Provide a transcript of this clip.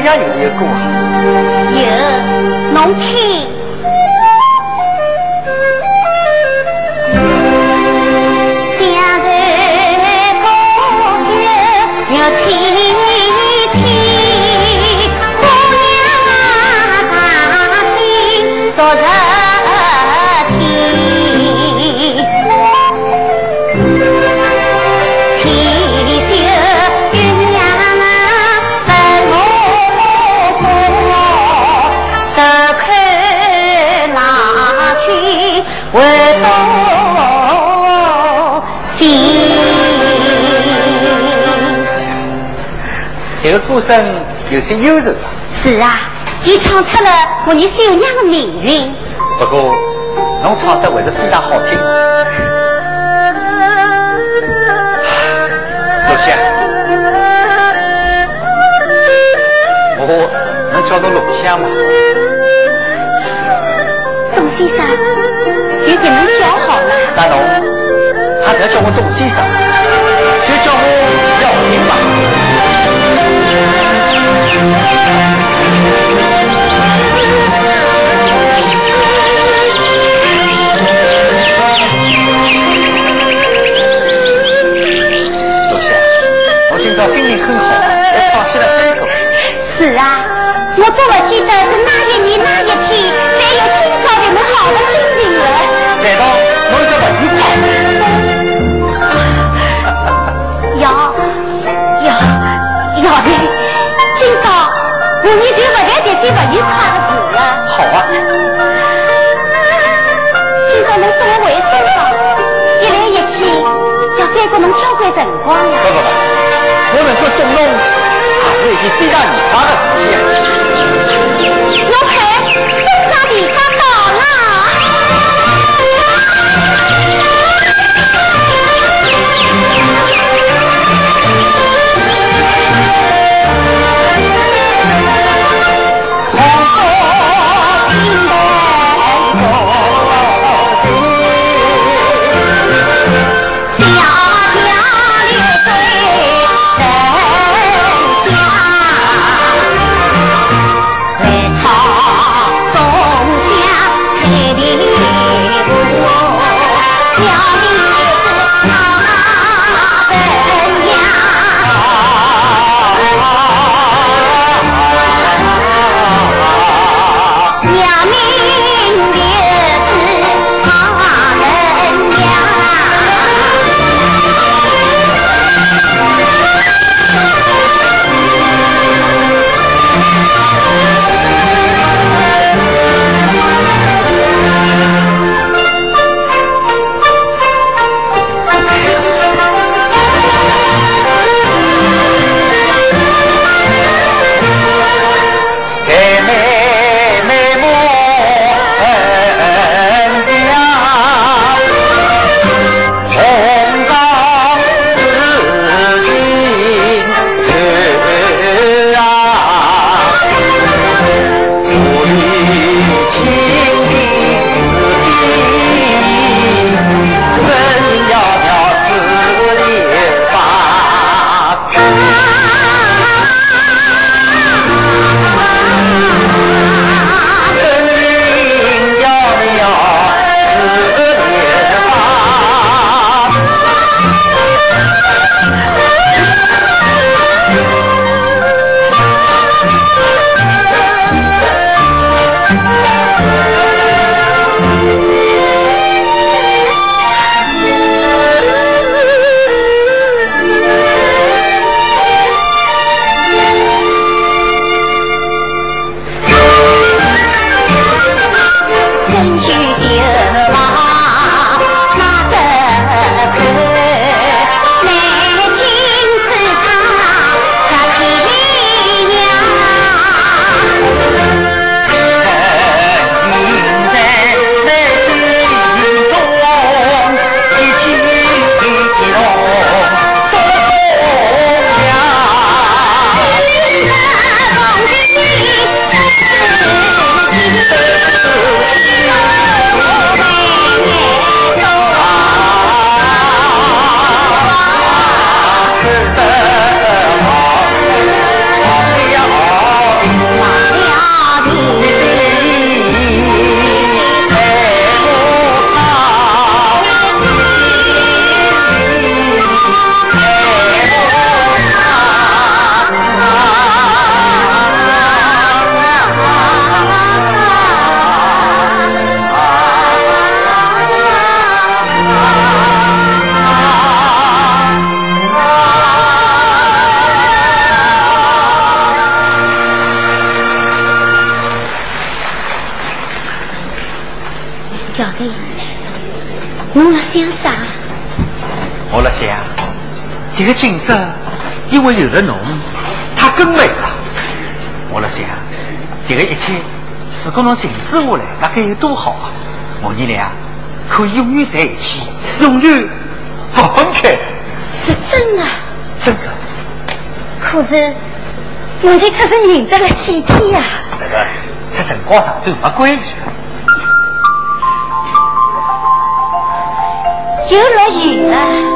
娘有一个啊？有，侬听。个歌声有些忧愁啊。是啊，你唱出了我你小娘的命运。不过，侬唱的还是非常好听。老乡，我能叫侬陆香吗？董先生，谁给侬叫好了。那侬还不要叫我董先生，就叫我姚明吧。你就不谈这些不愉快的事了。好啊，今朝能送我回山上，一来一去要耽搁侬交关辰光呀。不不不，我能够送侬，也是一件非常愉快的事情。我看送上礼花去行吧侬辣想啥？我辣想，这个景色因为有了侬，它更美了。我辣想，这个一切如果侬停止下来，那该有多好啊！我你俩可以永远在一起，永远不分开。是真的。真的。可是，我就只是认得了几天呀。那个，和辰光长短没关系。又落雨了。